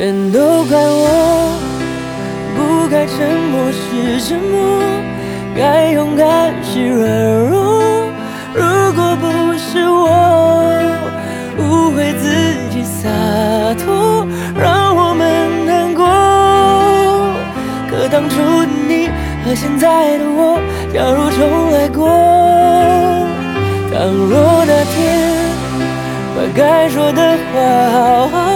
全都怪我，不该沉默是沉默，该勇敢是软弱。如果不是我误会自己洒脱，让我们难过。可当初的你和现在的我，假如重来过，倘若那天。把该说的话好好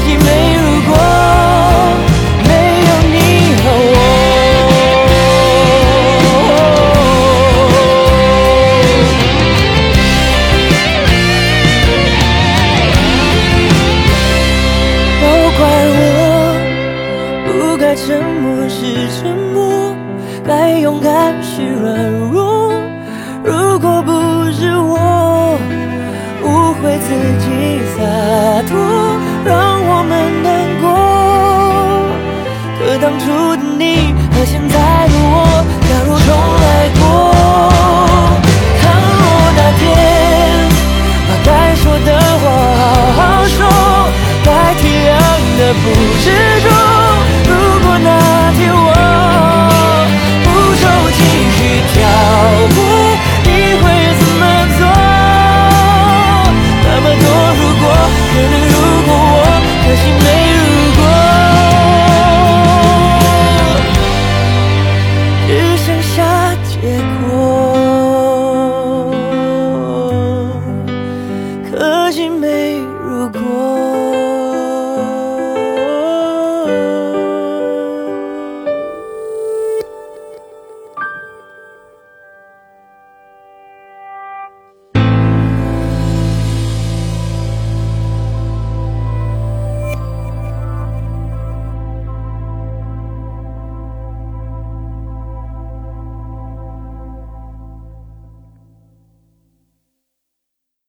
我，可惜没如果，没有你和我。都怪我，不该沉默是沉默，该勇敢是软弱。如果不是我。误会自己洒脱，不知